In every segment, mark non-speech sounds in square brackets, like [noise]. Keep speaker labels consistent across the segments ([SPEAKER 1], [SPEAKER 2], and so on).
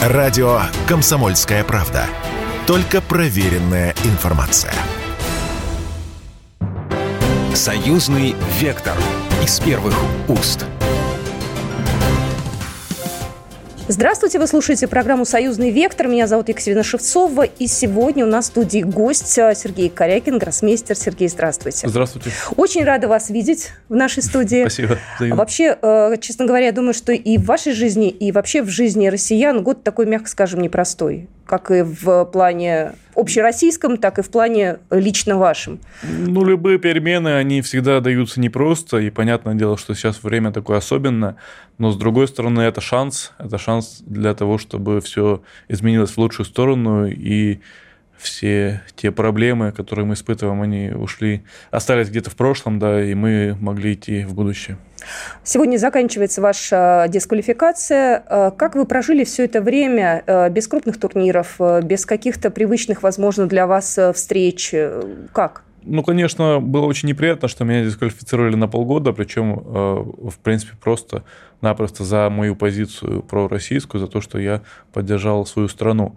[SPEAKER 1] Радио «Комсомольская правда». Только проверенная информация.
[SPEAKER 2] Союзный вектор из первых уст.
[SPEAKER 3] Здравствуйте, вы слушаете программу «Союзный вектор». Меня зовут Екатерина Шевцова. И сегодня у нас в студии гость э, Сергей Корякин, гроссмейстер. Сергей, здравствуйте.
[SPEAKER 4] Здравствуйте.
[SPEAKER 3] Очень рада вас видеть в нашей студии.
[SPEAKER 4] Спасибо.
[SPEAKER 3] Взаимно. Вообще, э, честно говоря, я думаю, что и в вашей жизни, и вообще в жизни россиян год такой, мягко скажем, непростой как и в плане общероссийском, так и в плане лично вашем?
[SPEAKER 4] Ну, любые перемены, они всегда даются непросто, и понятное дело, что сейчас время такое особенное, но с другой стороны, это шанс, это шанс для того, чтобы все изменилось в лучшую сторону, и все те проблемы, которые мы испытываем, они ушли, остались где-то в прошлом, да, и мы могли идти в будущее.
[SPEAKER 3] Сегодня заканчивается ваша дисквалификация. Э, как вы прожили все это время э, без крупных турниров, э, без каких-то привычных, возможно, для вас встреч? Как?
[SPEAKER 4] Ну, конечно, было очень неприятно, что меня дисквалифицировали на полгода, причем, в принципе, просто-напросто за мою позицию пророссийскую, за то, что я поддержал свою страну.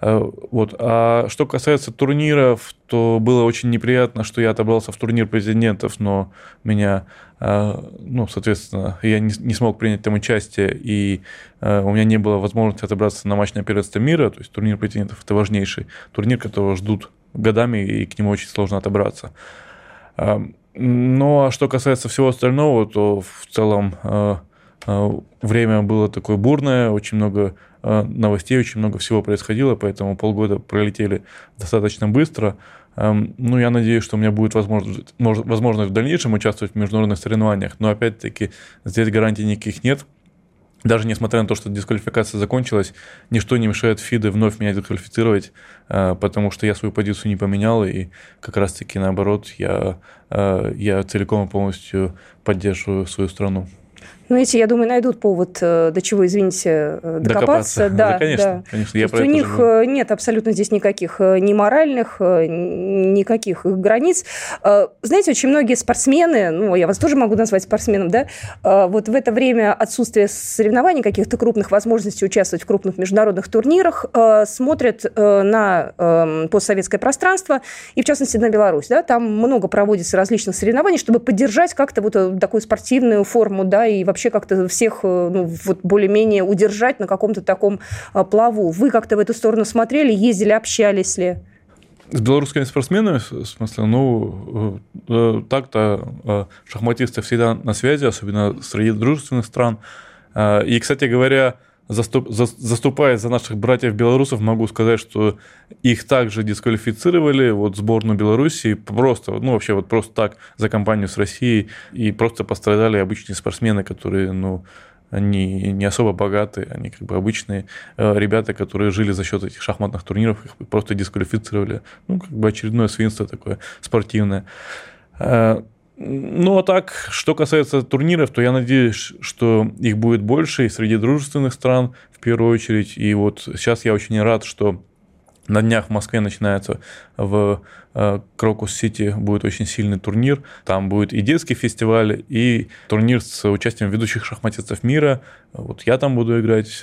[SPEAKER 4] Э, вот. А что касается турниров, то было очень неприятно, что я отобрался в турнир президентов, но меня, э, ну, соответственно, я не, смог принять там участие, и э, у меня не было возможности отобраться на матч на первенство мира, то есть турнир президентов – это важнейший турнир, которого ждут годами, и к нему очень сложно отобраться. Ну, а что касается всего остального, то в целом время было такое бурное, очень много новостей, очень много всего происходило, поэтому полгода пролетели достаточно быстро. Эм, ну, я надеюсь, что у меня будет возможность, возможность в дальнейшем участвовать в международных соревнованиях, но опять-таки здесь гарантий никаких нет. Даже несмотря на то, что дисквалификация закончилась, ничто не мешает ФИДе вновь меня дисквалифицировать, э, потому что я свою позицию не поменял, и как раз-таки наоборот, я, э, я целиком и полностью поддерживаю свою страну.
[SPEAKER 3] Ну, эти, я думаю, найдут повод, э, до чего, извините, э, докопаться.
[SPEAKER 4] докопаться. Да, да, конечно, да. конечно.
[SPEAKER 3] Я про у них же... Э, нет абсолютно здесь никаких ни моральных, никаких границ. Знаете, очень многие спортсмены, ну, я вас тоже могу назвать спортсменом, да, вот в это время отсутствия соревнований, каких-то крупных возможностей участвовать в крупных международных турнирах, смотрят на эм, постсоветское пространство, и в частности на Беларусь, да, там много проводится различных соревнований, чтобы поддержать как-то вот такую спортивную форму, да, и вообще как-то всех э, ну, вот более-менее удержать на каком-то таком а, плаву. Вы как-то в эту сторону смотрели, ездили, общались ли?
[SPEAKER 4] С белорусскими спортсменами, в смысле, ну, э, э, так-то шахматисты всегда на связи, особенно среди дружественных стран. И, кстати говоря, заступ, за, заступая за наших братьев-белорусов, могу сказать, что их также дисквалифицировали, вот сборную Белоруссии, просто, ну, вообще вот просто так за компанию с Россией, и просто пострадали обычные спортсмены, которые, ну, они не особо богатые, они как бы обычные э, ребята, которые жили за счет этих шахматных турниров, их просто дисквалифицировали. Ну, как бы очередное свинство такое спортивное. Э, ну, а так, что касается турниров, то я надеюсь, что их будет больше и среди дружественных стран в первую очередь. И вот сейчас я очень рад, что на днях в Москве начинается в э, Крокус-Сити будет очень сильный турнир. Там будет и детский фестиваль, и турнир с участием ведущих шахматистов мира. Вот я там буду играть.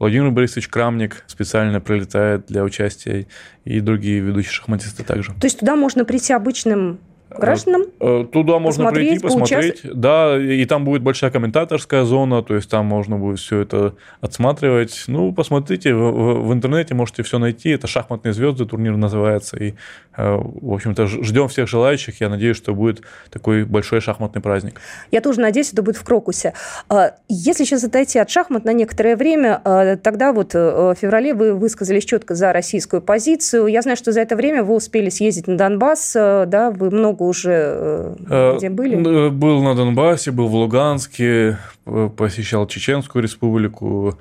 [SPEAKER 4] Владимир Борисович Крамник специально прилетает для участия, и другие ведущие шахматисты также.
[SPEAKER 3] То есть туда можно прийти обычным гражданам?
[SPEAKER 4] Э, туда можно прийти, посмотреть. Да, и там будет большая комментаторская зона, то есть там можно будет все это отсматривать. Ну, посмотрите, в, в интернете можете все найти. Это «Шахматные звезды» турнир называется. И, э, в общем-то, ждем всех желающих. Я надеюсь, что будет такой большой шахматный праздник.
[SPEAKER 3] Я тоже надеюсь, это будет в Крокусе. А, если сейчас отойти от шахмат на некоторое время, а, тогда вот э, в феврале вы высказались четко за российскую позицию. Я знаю, что за это время вы успели съездить на Донбасс, да, вы много много уже э, э, где были?
[SPEAKER 4] Э, был на Донбассе, был в Луганске, посещал Чеченскую республику,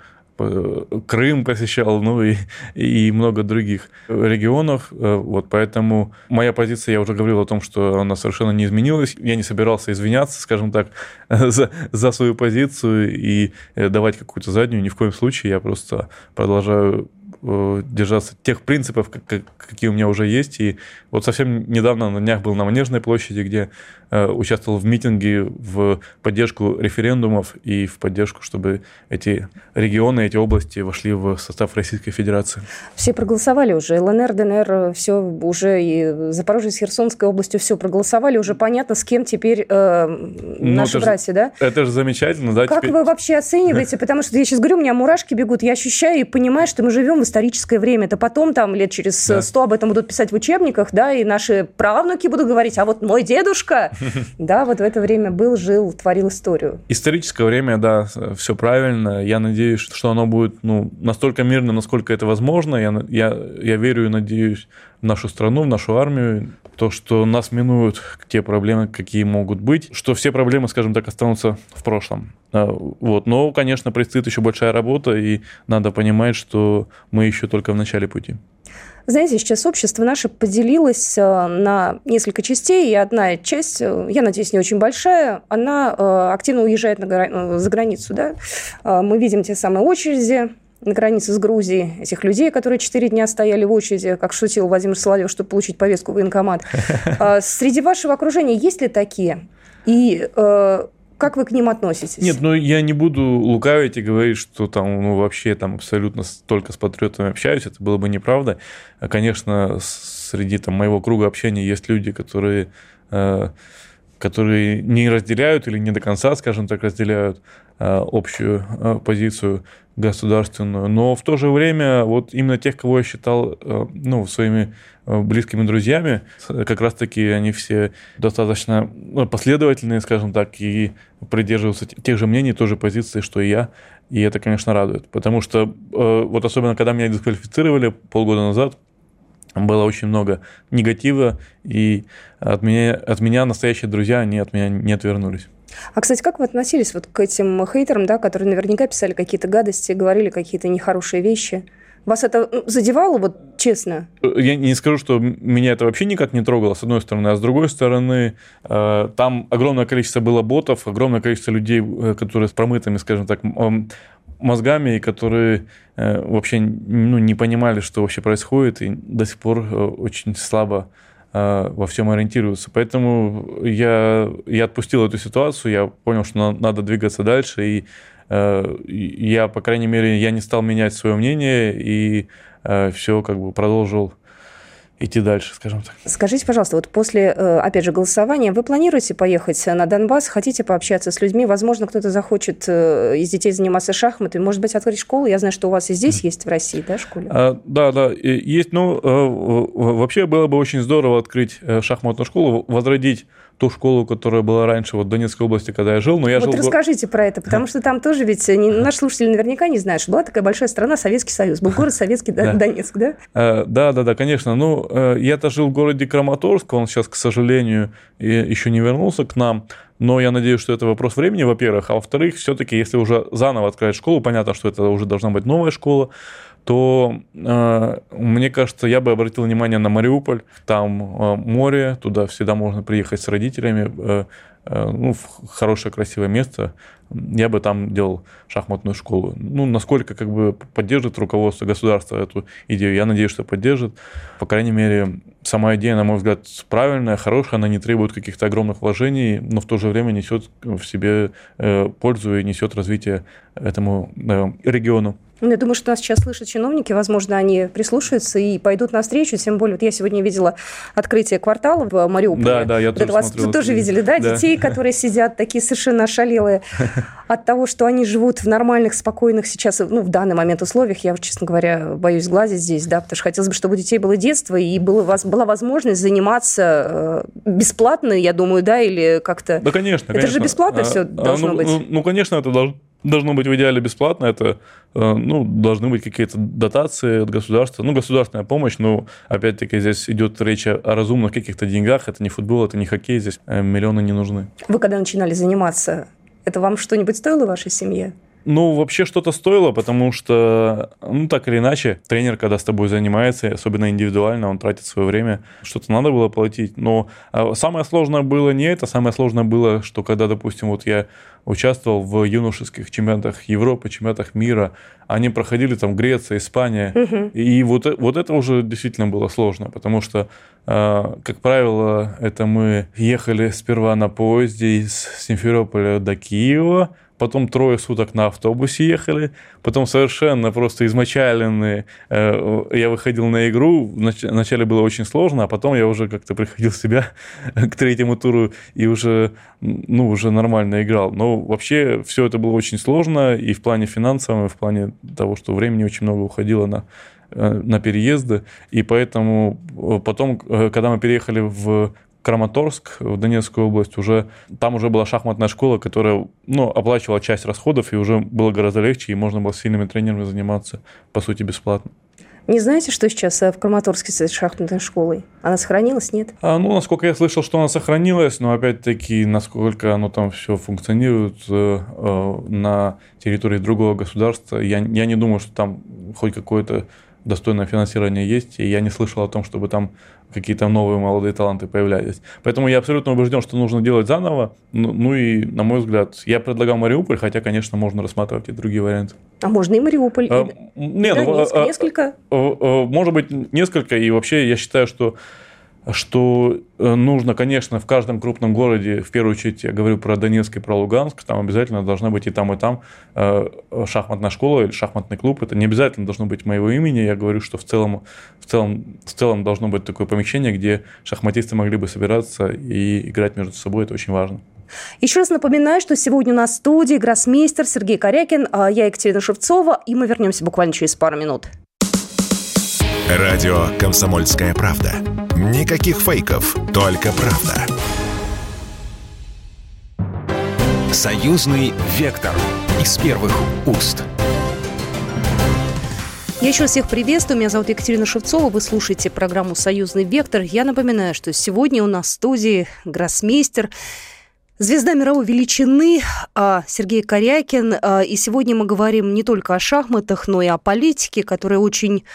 [SPEAKER 4] Крым посещал, ну и, и много других регионов. Вот поэтому моя позиция, я уже говорил о том, что она совершенно не изменилась. Я не собирался извиняться, скажем так, [laughs] за, за свою позицию и давать какую-то заднюю. Ни в коем случае. Я просто продолжаю э, держаться тех принципов, как, какие у меня уже есть. И вот совсем недавно на днях был на Манежной площади, где э, участвовал в митинге в поддержку референдумов и в поддержку, чтобы эти регионы, эти области вошли в состав Российской Федерации.
[SPEAKER 3] Все проголосовали уже. ЛНР, ДНР, все уже и Запорожье с Херсонской областью все проголосовали. Уже понятно, с кем теперь э, ну, наши братья,
[SPEAKER 4] же,
[SPEAKER 3] да?
[SPEAKER 4] Это же замечательно, да?
[SPEAKER 3] Как
[SPEAKER 4] теперь...
[SPEAKER 3] вы вообще оцениваете? [laughs] Потому что я сейчас говорю, у меня мурашки бегут, я ощущаю и понимаю, что мы живем в историческое время. Это потом, там, лет через сто об этом будут писать в учебниках, да, и наши правнуки будут говорить, а вот мой дедушка, [laughs] да, вот в это время был, жил, творил историю.
[SPEAKER 4] Историческое время, да, все правильно. Я надеюсь, что оно будет ну, настолько мирно, насколько это возможно. Я, я, я верю и надеюсь в нашу страну, в нашу армию, то, что нас минуют те проблемы, какие могут быть, что все проблемы, скажем так, останутся в прошлом. А, вот. Но, конечно, предстоит еще большая работа, и надо понимать, что мы еще только в начале пути.
[SPEAKER 3] Знаете, сейчас общество наше поделилось э, на несколько частей, и одна часть, э, я надеюсь, не очень большая, она э, активно уезжает за границу. Да? Мы видим те самые очереди, на границе с Грузией этих людей, которые четыре дня стояли в очереди, как шутил Владимир Соловьев, чтобы получить повестку в военкомат. [laughs] А, среди вашего окружения есть ли такие? И э, как вы к ним относитесь?
[SPEAKER 4] Нет, ну я не буду лукавить и говорить, что там ну, вообще там абсолютно только с патриотами общаюсь, это было бы неправда. Конечно, среди там, моего круга общения есть люди, которые э, которые не разделяют или не до конца, скажем так, разделяют э, общую э, позицию государственную, но в то же время вот именно тех, кого я считал э, ну, своими близкими друзьями, как раз-таки они все достаточно последовательные, скажем так, и придерживаются тех же мнений, той же позиции, что и я, и это, конечно, радует, потому что вот особенно, когда меня дисквалифицировали полгода назад, было очень много негатива, и от меня, от меня настоящие друзья, они от меня не отвернулись.
[SPEAKER 3] А, кстати, как вы относились вот к этим хейтерам, да, которые наверняка писали какие-то гадости, говорили какие-то нехорошие вещи? Вас это ну, задевало, вот честно?
[SPEAKER 4] Я не скажу, что меня это вообще никак не трогало, с одной стороны, а с другой стороны, э, там огромное количество было ботов, огромное количество людей, э, которые с промытыми, скажем так, мозгами, и которые э, вообще ну, не понимали, что вообще происходит, и до сих пор очень слабо во всем ориентируются. Поэтому я, я отпустил эту ситуацию, я понял, что надо двигаться дальше, и Э, я, по крайней мере, я не стал менять свое мнение и э, все как бы продолжил идти дальше, скажем так.
[SPEAKER 3] Скажите, пожалуйста, вот после, э, опять же, голосования вы планируете поехать на Донбасс, хотите пообщаться с людьми, возможно, кто-то захочет из детей заниматься шахматами, может быть, открыть школу? Я знаю, что у вас и здесь есть в России, да, школе?
[SPEAKER 4] А, да, да, есть. Ну, вообще было бы очень здорово открыть шахматную школу, возродить ту школу, которая была раньше вот в Донецкой области, когда я жил. Но я
[SPEAKER 3] вот
[SPEAKER 4] жил...
[SPEAKER 3] расскажите про это, потому что там тоже ведь не, наши слушатели наверняка не знают, что была такая большая страна Советский Союз, был город Советский Донецк, да?
[SPEAKER 4] Э, да, да, да, конечно. Ну, э, я-то жил в городе Краматорск, он сейчас, к сожалению, еще не вернулся к нам. Но я надеюсь, что это вопрос времени, во-первых. А во-вторых, все-таки, если уже заново открыть школу, понятно, что это уже должна быть новая школа, то э, мне кажется, я бы обратил внимание на Мариуполь. Там э, море, туда всегда можно приехать с родителями. Э, э, ну, хорошее, красивое место. Я бы там делал шахматную школу. Ну, насколько как бы поддержит руководство государства эту идею, я надеюсь, что поддержит. По крайней мере, сама идея, на мой взгляд, правильная, хорошая, она не требует каких-то огромных вложений, но в то же время несет в себе э, пользу и несет развитие этому э, региону.
[SPEAKER 3] Ну, я думаю, что нас сейчас слышат чиновники, возможно, они прислушаются и пойдут навстречу, тем более, вот я сегодня видела открытие квартала в Мариуполе.
[SPEAKER 4] Да, да, я
[SPEAKER 3] вот тоже вас смотрел. тоже видели, да? да, детей, которые сидят такие совершенно ошалелые [laughs] от того, что они живут в нормальных, спокойных сейчас, ну, в данный момент условиях, я, честно говоря, боюсь глазить здесь, да, потому что хотелось бы, чтобы у детей было детство и было, была возможность заниматься э, бесплатно, я думаю, да, или как-то...
[SPEAKER 4] Да, конечно,
[SPEAKER 3] Это
[SPEAKER 4] конечно.
[SPEAKER 3] же бесплатно а, все а, должно
[SPEAKER 4] ну,
[SPEAKER 3] быть.
[SPEAKER 4] Ну, ну, конечно, это должно должно быть в идеале бесплатно, это э, ну, должны быть какие-то дотации от государства, ну, государственная помощь, но, опять-таки, здесь идет речь о разумных каких-то деньгах, это не футбол, это не хоккей, здесь э, миллионы не нужны.
[SPEAKER 3] Вы когда начинали заниматься, это вам что-нибудь стоило вашей семье?
[SPEAKER 4] Ну, вообще что-то стоило, потому что, ну, так или иначе, тренер, когда с тобой занимается, особенно индивидуально, он тратит свое время, что-то надо было платить. Но а, самое сложное было не это, самое сложное было, что когда, допустим, вот я участвовал в юношеских чемпионатах Европы, чемпионатах мира, они проходили там Греция, Испания, угу. и вот, вот это уже действительно было сложно, потому что, а, как правило, это мы ехали сперва на поезде из Симферополя до Киева, потом трое суток на автобусе ехали, потом совершенно просто измочаленные. Э, я выходил на игру, вначале было очень сложно, а потом я уже как-то приходил в себя [laughs] к третьему туру и уже, ну, уже нормально играл. Но вообще все это было очень сложно и в плане финансовом, и в плане того, что времени очень много уходило на э, на переезды, и поэтому э, потом, когда мы переехали в Краматорск, в Донецкую область, уже там уже была шахматная школа, которая ну, оплачивала часть расходов, и уже было гораздо легче, и можно было с сильными тренерами заниматься, по сути, бесплатно.
[SPEAKER 3] Не знаете, что сейчас э, в Краматорске с шахматной школой? Она сохранилась, нет?
[SPEAKER 4] А, ну, насколько я слышал, что она сохранилась, но опять-таки, насколько оно там все функционирует э, э, на территории другого государства, я, я не думаю, что там хоть какое-то достойное финансирование есть, и я не слышал о том, чтобы там какие-то новые молодые таланты появлялись. Поэтому я абсолютно убежден, что нужно делать заново. Ну, ну и, на мой взгляд, я предлагал Мариуполь, хотя, конечно, можно рассматривать и другие варианты.
[SPEAKER 3] А можно и Мариуполь? А,
[SPEAKER 4] и... Нет, Донецк, ну, а, несколько? А, а, может быть, несколько. И вообще я считаю, что что э, нужно, конечно, в каждом крупном городе, в первую очередь я говорю про Донецк и про Луганск, там обязательно должна быть и там, и там э, шахматная школа или шахматный клуб. Это не обязательно должно быть моего имени. Я говорю, что в целом, в целом, в целом должно быть такое помещение, где шахматисты могли бы собираться и играть между собой. Это очень важно.
[SPEAKER 3] Еще раз напоминаю, что сегодня в студии гроссмейстер Сергей Корякин, а я Екатерина Шевцова, и мы вернемся буквально через пару минут.
[SPEAKER 1] Радио «Комсомольская правда». Никаких фейков, только правда.
[SPEAKER 2] Союзный вектор из первых уст.
[SPEAKER 3] Я еще всех приветствую. Меня зовут Екатерина Шевцова. Вы слушаете программу «Союзный вектор». Я напоминаю, что сегодня у нас в студии гроссмейстер Звезда мировой величины а, Сергей Корякин. А, и сегодня мы говорим не только о шахматах, но и о политике, которая очень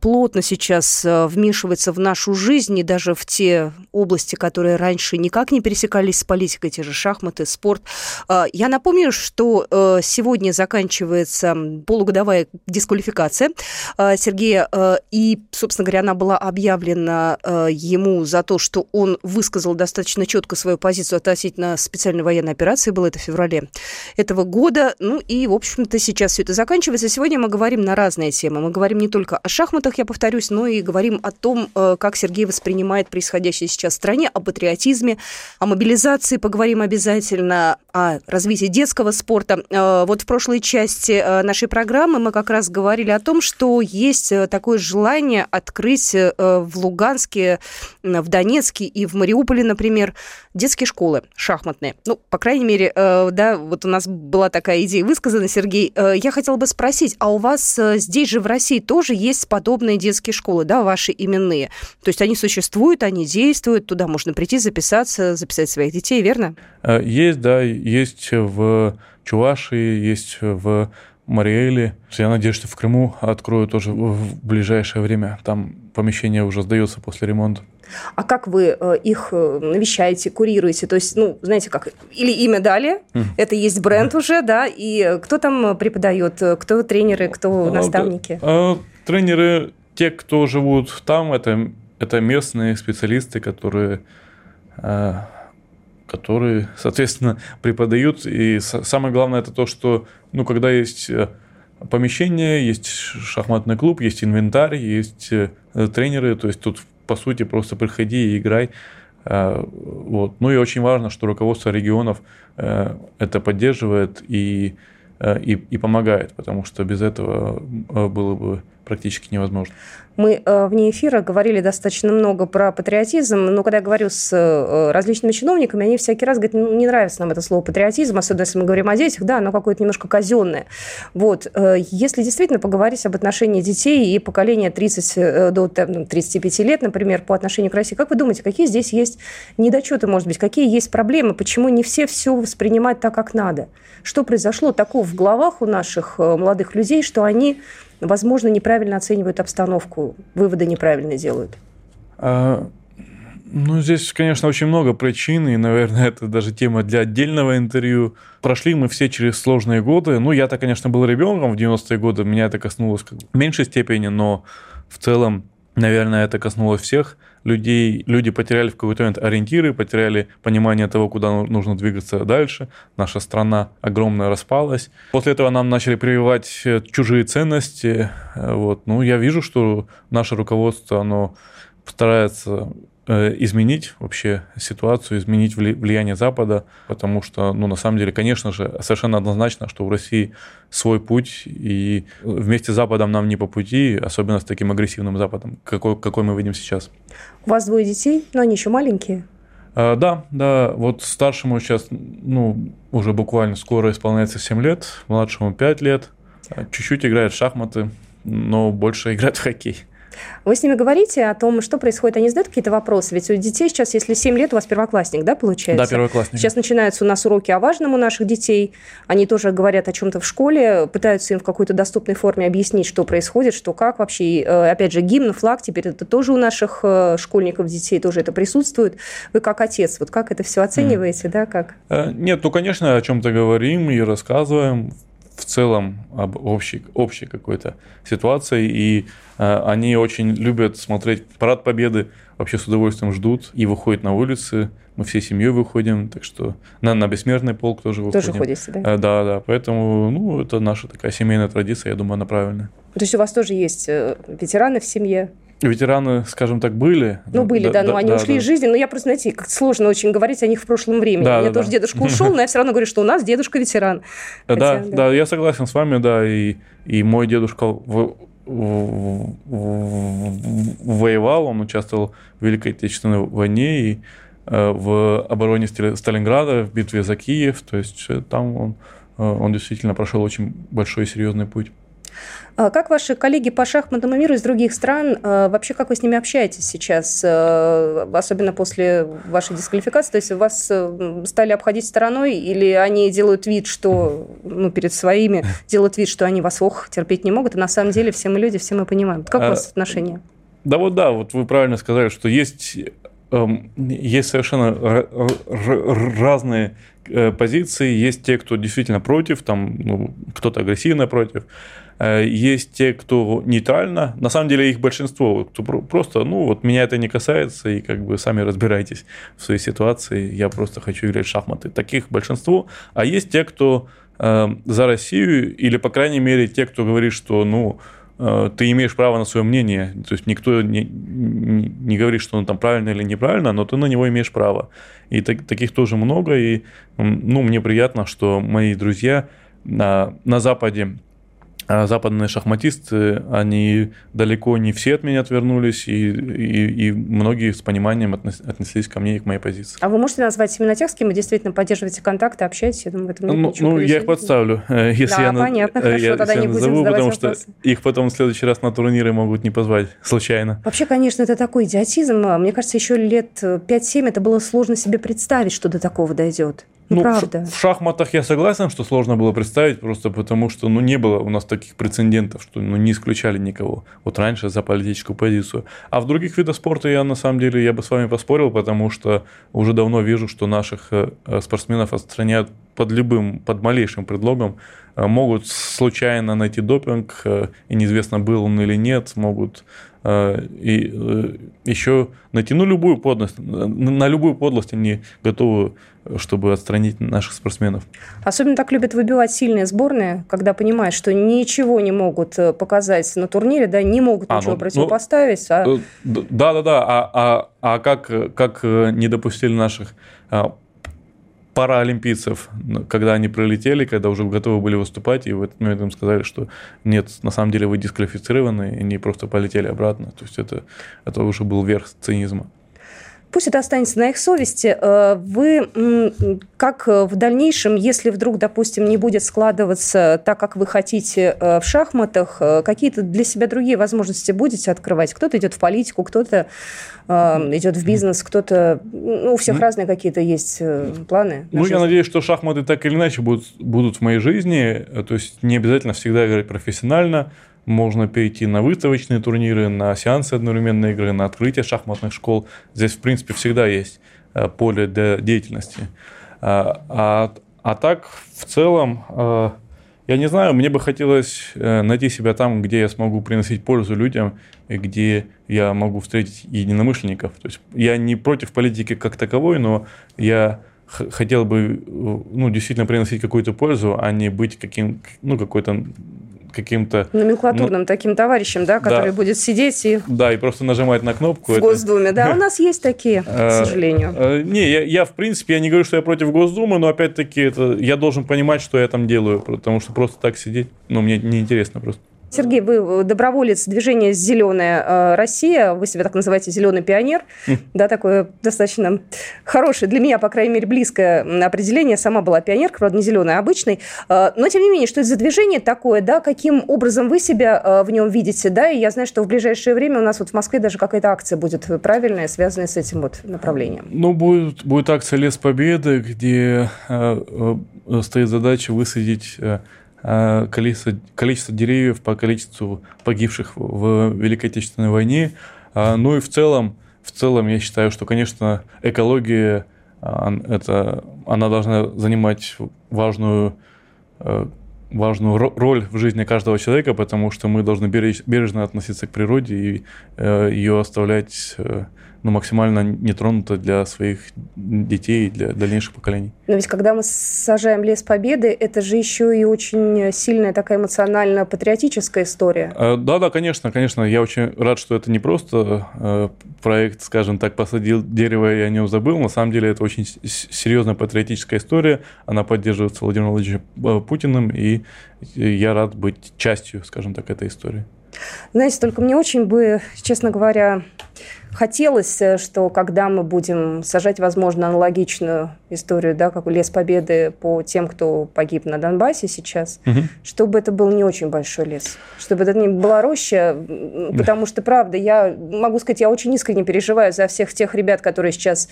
[SPEAKER 3] плотно сейчас вмешивается в нашу жизнь и даже в те области, которые раньше никак не пересекались с политикой, те же шахматы, спорт. Я напомню, что сегодня заканчивается полугодовая дисквалификация Сергея, и, собственно говоря, она была объявлена ему за то, что он высказал достаточно четко свою позицию относительно специальной военной операции, было это в феврале этого года. Ну и, в общем-то, сейчас все это заканчивается. Сегодня мы говорим на разные темы. Мы говорим не только о шахматах, я повторюсь, но и говорим о том, э, как Сергей воспринимает происходящее сейчас в стране, о патриотизме, о мобилизации поговорим обязательно, о развитии детского спорта. Э, вот в прошлой части э, нашей программы мы как раз говорили о том, что есть такое желание открыть в Луганске, в Донецке и в Мариуполе, например, детские школы шахмат шахматные. Ну, по крайней мере, да, вот у нас была такая идея высказана, Сергей. Я хотела бы спросить, а у вас здесь же в России тоже есть подобные детские школы, да, ваши именные? То есть они существуют, они действуют, туда можно прийти, записаться, записать своих детей, верно?
[SPEAKER 4] Есть, да, есть в Чувашии, есть в Мариэле. Я надеюсь, что в Крыму открою тоже в ближайшее время. Там помещение уже сдается после ремонта.
[SPEAKER 3] А как вы э, их э, навещаете, курируете? То есть, ну, знаете, как или имя дали, mm. это есть бренд уже, да, и кто там преподает, кто тренеры, кто а, наставники?
[SPEAKER 4] А, тренеры, те, кто живут там, это, это местные специалисты, которые а, которые, соответственно, преподают. И самое главное это то, что, ну, когда есть э, помещение, есть шахматный клуб, есть инвентарь, есть тренеры, то есть тут по сути, просто приходи и играй. Э, вот. Ну и очень важно, что руководство регионов э, это поддерживает и, э, и, и помогает, потому что без этого было бы практически невозможно.
[SPEAKER 3] Мы э, вне эфира говорили достаточно много про патриотизм, но когда я говорю с э, различными чиновниками, они всякий раз говорят, ну, не нравится нам это слово патриотизм, особенно если мы говорим о детях, да, оно какое-то немножко казенное. Вот. Э, если действительно поговорить об отношении детей и поколения 30 до 35 лет, например, по отношению к России, как вы думаете, какие здесь есть недочеты, может быть, какие есть проблемы, почему не все все воспринимают так, как надо? Что произошло такого в головах у наших молодых людей, что они возможно, неправильно оценивают обстановку, выводы неправильно делают?
[SPEAKER 4] А, ну, здесь, конечно, очень много причин, и, наверное, [laughs] это даже тема для отдельного интервью. Прошли мы все через сложные годы. Ну, я-то, конечно, был ребенком в 90-е годы, меня это коснулось в меньшей степени, но в целом Наверное, это коснулось всех людей. Люди потеряли в какой-то момент ориентиры, потеряли понимание того, куда ну, нужно двигаться дальше. Наша страна огромная распалась. После этого нам начали прививать э, чужие ценности. Э, вот. Ну, я вижу, что наше руководство, оно старается изменить вообще ситуацию, изменить влияние Запада, потому что, ну, на самом деле, конечно же, совершенно однозначно, что у России свой путь, и вместе с Западом нам не по пути, особенно с таким агрессивным Западом, какой, какой мы видим сейчас.
[SPEAKER 3] У вас двое детей, но они еще маленькие.
[SPEAKER 4] А, да, да, вот старшему сейчас, ну, уже буквально скоро исполняется 7 лет, младшему 5 лет, чуть-чуть играет в шахматы, но больше играет в хоккей.
[SPEAKER 3] Вы с ними говорите о том, что происходит? Они задают какие-то вопросы? Ведь у детей сейчас, если 7 лет, у вас первоклассник, да, получается?
[SPEAKER 4] Да, первоклассник.
[SPEAKER 3] Сейчас начинаются у нас уроки о важном у наших детей. Они тоже говорят о чем-то в школе, пытаются им в какой-то доступной форме объяснить, что происходит, что как вообще. И, э, опять же, гимн, флаг, теперь это тоже у наших э, школьников, детей тоже это присутствует. Вы как отец, вот как это все оцениваете, mm. да, как?
[SPEAKER 4] Э, нет, ну, конечно, о чем-то говорим и рассказываем в целом об общей, общей какой-то ситуации, и э, они очень любят смотреть парад Победы, вообще с удовольствием ждут и выходят на улицы. Мы всей семьей выходим, так что на, на бессмертный полк тоже выходим.
[SPEAKER 3] Тоже ходите, да?
[SPEAKER 4] Э, да, да, поэтому, ну, это наша такая семейная традиция, я думаю, она правильная.
[SPEAKER 3] То есть у вас тоже есть э, ветераны в семье?
[SPEAKER 4] Ветераны, скажем так, были.
[SPEAKER 3] Ну, были, да, да но они да, ушли да. из жизни. Но я просто, знаете, как сложно очень говорить о них в прошлом времени. Да, У меня да, тоже да. дедушка ушел, но я все равно говорю, что у нас дедушка ветеран.
[SPEAKER 4] Хотя, да, да, да, я согласен с вами, да, и, и мой дедушка в, в, в, воевал, он участвовал в Великой Отечественной войне и э, в обороне Сталинграда, в битве за Киев, то есть э, там он, э, он действительно прошел очень большой и серьезный путь.
[SPEAKER 3] А как ваши коллеги по шахматному миру из других стран, а, вообще как вы с ними общаетесь сейчас, а, особенно после вашей дисквалификации? То есть вас э, стали обходить стороной или они делают вид, что, ну, перед своими, [laughs] делают вид, что они вас, ох, терпеть не могут, а на самом деле все мы люди, все мы понимаем. Как у вас отношения?
[SPEAKER 4] Да вот да, вот вы правильно сказали, что есть эм, есть совершенно разные э, позиции. Есть те, кто действительно против, там ну, кто-то агрессивно против, есть те, кто нейтрально, на самом деле их большинство, кто просто, ну вот меня это не касается, и как бы сами разбирайтесь в своей ситуации, я просто хочу играть в шахматы. Таких большинство. А есть те, кто э, за Россию, или, по крайней мере, те, кто говорит, что, ну, э, ты имеешь право на свое мнение, то есть никто не, не, не говорит, что он там правильно или неправильно, но ты на него имеешь право. И так, таких тоже много, и ну, мне приятно, что мои друзья на, на Западе а западные шахматисты, они далеко не все от меня отвернулись, и, и, и многие с пониманием отнеслись ко мне и к моей позиции.
[SPEAKER 3] А вы можете назвать именно тех, с кем вы действительно поддерживаете контакты, общаетесь? Я думаю, в этом
[SPEAKER 4] нет ну, ну я их подставлю, э, если
[SPEAKER 3] да,
[SPEAKER 4] я,
[SPEAKER 3] понятно, хорошо,
[SPEAKER 4] я,
[SPEAKER 3] тогда
[SPEAKER 4] не
[SPEAKER 3] будем назову,
[SPEAKER 4] потому
[SPEAKER 3] вопросы.
[SPEAKER 4] что их потом в следующий раз на турниры могут не позвать [laughs] случайно.
[SPEAKER 3] Вообще, конечно, это такой идиотизм. Мне кажется, еще лет 5-7 это было сложно себе представить, что до такого дойдет. Ну, Правда.
[SPEAKER 4] В шахматах я согласен, что сложно было представить, просто потому что ну, не было у нас таких прецедентов, что ну, не исключали никого. Вот раньше за политическую позицию. А в других видах спорта я на самом деле я бы с вами поспорил, потому что уже давно вижу, что наших э, спортсменов отстраняют под любым, под малейшим предлогом. Э, могут случайно найти допинг, э, и неизвестно, был он или нет, могут и еще найти ну, любую подлость. На любую подлость они готовы чтобы отстранить наших спортсменов.
[SPEAKER 3] Особенно так любят выбивать сильные сборные, когда понимают, что ничего не могут э, показать на турнире, да, не могут а, ничего ну, противопоставить.
[SPEAKER 4] Ну, а... Да, да, да. А, а, а как, как э, не допустили наших пара олимпийцев, когда они прилетели, когда уже готовы были выступать, и в этот момент им сказали, что нет, на самом деле вы дисквалифицированы, и они просто полетели обратно. То есть это, это уже был верх цинизма.
[SPEAKER 3] Пусть это останется на их совести. Э, вы как в дальнейшем, если вдруг, допустим, не будет складываться так, как вы хотите э, в шахматах, э, какие-то для себя другие возможности будете открывать? Кто-то идет в политику, кто-то идет в бизнес, кто-то... Ну, у всех разные какие-то есть планы.
[SPEAKER 4] Ну, жизнь. я надеюсь, что шахматы так или иначе будут, будут в моей жизни. То есть не обязательно всегда играть профессионально можно перейти на выставочные турниры, на сеансы одновременной игры, на открытие шахматных школ. Здесь, в принципе, всегда есть э, поле для деятельности. А, а, а так, в целом, э, я не знаю, мне бы хотелось э, найти себя там, где я смогу приносить пользу людям, и где я могу встретить единомышленников. То есть я не против политики как таковой, но я хотел бы ну, действительно приносить какую-то пользу, а не быть каким, ну, какой-то каким-то...
[SPEAKER 3] Номенклатурным ну, таким товарищем, да, который да, будет сидеть и...
[SPEAKER 4] Да, и просто нажимать на кнопку.
[SPEAKER 3] В это... Госдуме, да, у нас есть такие, к э, сожалению.
[SPEAKER 4] Э, не, я, я, в принципе, я не говорю, что я против Госдумы, но, опять-таки, это, я должен понимать, что я там делаю, потому что просто так сидеть, ну, мне неинтересно просто.
[SPEAKER 3] Сергей, вы э, доброволец движения «Зеленая э, Россия», вы себя так называете «Зеленый пионер», mm. да, такое достаточно хорошее, для меня, по крайней мере, близкое определение. Сама была пионерка, правда, не зеленая, а обычный. Э, но, тем не менее, что это за движение такое, да, каким образом вы себя в нем видите, да, и я знаю, что в ближайшее время у нас вот в Москве даже какая-то акция будет правильная, связанная с этим вот направлением.
[SPEAKER 4] Ну, будет, будет акция «Лес Победы», где стоит задача высадить количество, количество деревьев по количеству погибших в Великой Отечественной войне. А, ну и в целом, в целом я считаю, что, конечно, экология, а, это, она должна занимать важную, э, важную роль в жизни каждого человека, потому что мы должны бережно относиться к природе и э, ее оставлять ну, максимально нетронуто для своих детей для дальнейших поколений.
[SPEAKER 3] Но ведь когда мы сажаем лес Победы, это же еще и очень сильная такая эмоционально-патриотическая история.
[SPEAKER 4] А, да, да, конечно, конечно. Я очень рад, что это не просто э, проект, скажем так, посадил дерево и о нем забыл. На самом деле это очень серьезная патриотическая история. Она поддерживается Владимиром Владимировичем э, Путиным, и я рад быть частью, скажем так, этой истории.
[SPEAKER 3] Знаете, только мне очень бы, честно говоря, хотелось, э, что когда мы будем сажать, возможно, аналогичную историю, да, как Лес Победы по тем, кто погиб на Донбассе сейчас, угу. чтобы это был не очень большой лес, чтобы это не была роща, потому что, правда, я могу сказать, я очень искренне переживаю за всех тех ребят, которые сейчас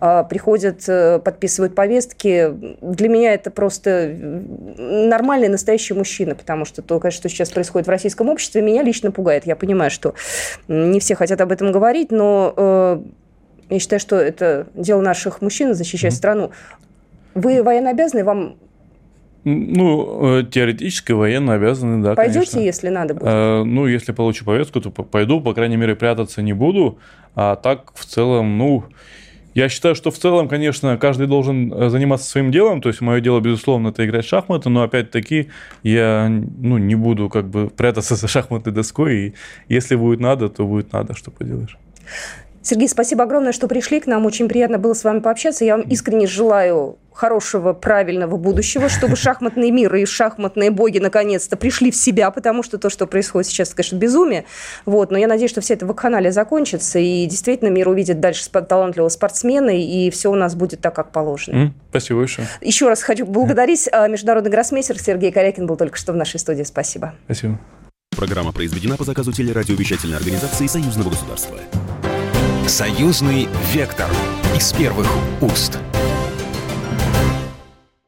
[SPEAKER 3] э, приходят, э, подписывают повестки. Для меня это просто нормальный, настоящий мужчина, потому что то, конечно, что сейчас происходит в российском обществе, меня лично пугает. Я понимаю, что не все хотят об этом говорить, но но э, я считаю, что это дело наших мужчин защищать mm-hmm. страну. Вы военно обязаны, вам
[SPEAKER 4] ну, э, теоретически военно обязаны, да,
[SPEAKER 3] Пойдете,
[SPEAKER 4] конечно.
[SPEAKER 3] если надо будет?
[SPEAKER 4] Э, ну, если получу повестку, то пойду, по крайней мере, прятаться не буду. А так, в целом, ну, я считаю, что в целом, конечно, каждый должен э, заниматься своим делом. То есть мое дело, безусловно, это играть в шахматы, но опять-таки я ну, не буду как бы прятаться за шахматной доской. И если будет надо, то будет надо, что поделаешь.
[SPEAKER 3] Сергей, спасибо огромное, что пришли к нам. Очень приятно было с вами пообщаться. Я вам искренне желаю хорошего, правильного будущего, чтобы шахматный мир и шахматные боги наконец-то пришли в себя, потому что то, что происходит сейчас, конечно, безумие. Вот. Но я надеюсь, что вся эта вакханалия закончится, и действительно мир увидит дальше талантливого спортсмена, и все у нас будет так, как положено.
[SPEAKER 4] Mm, спасибо большое.
[SPEAKER 3] Еще раз хочу поблагодарить. А, международный гроссмейстер Сергей Корякин был только что в нашей студии. Спасибо.
[SPEAKER 4] Спасибо.
[SPEAKER 1] Программа произведена по заказу телерадиовещательной организации Союзного государства.
[SPEAKER 2] Союзный вектор из первых уст.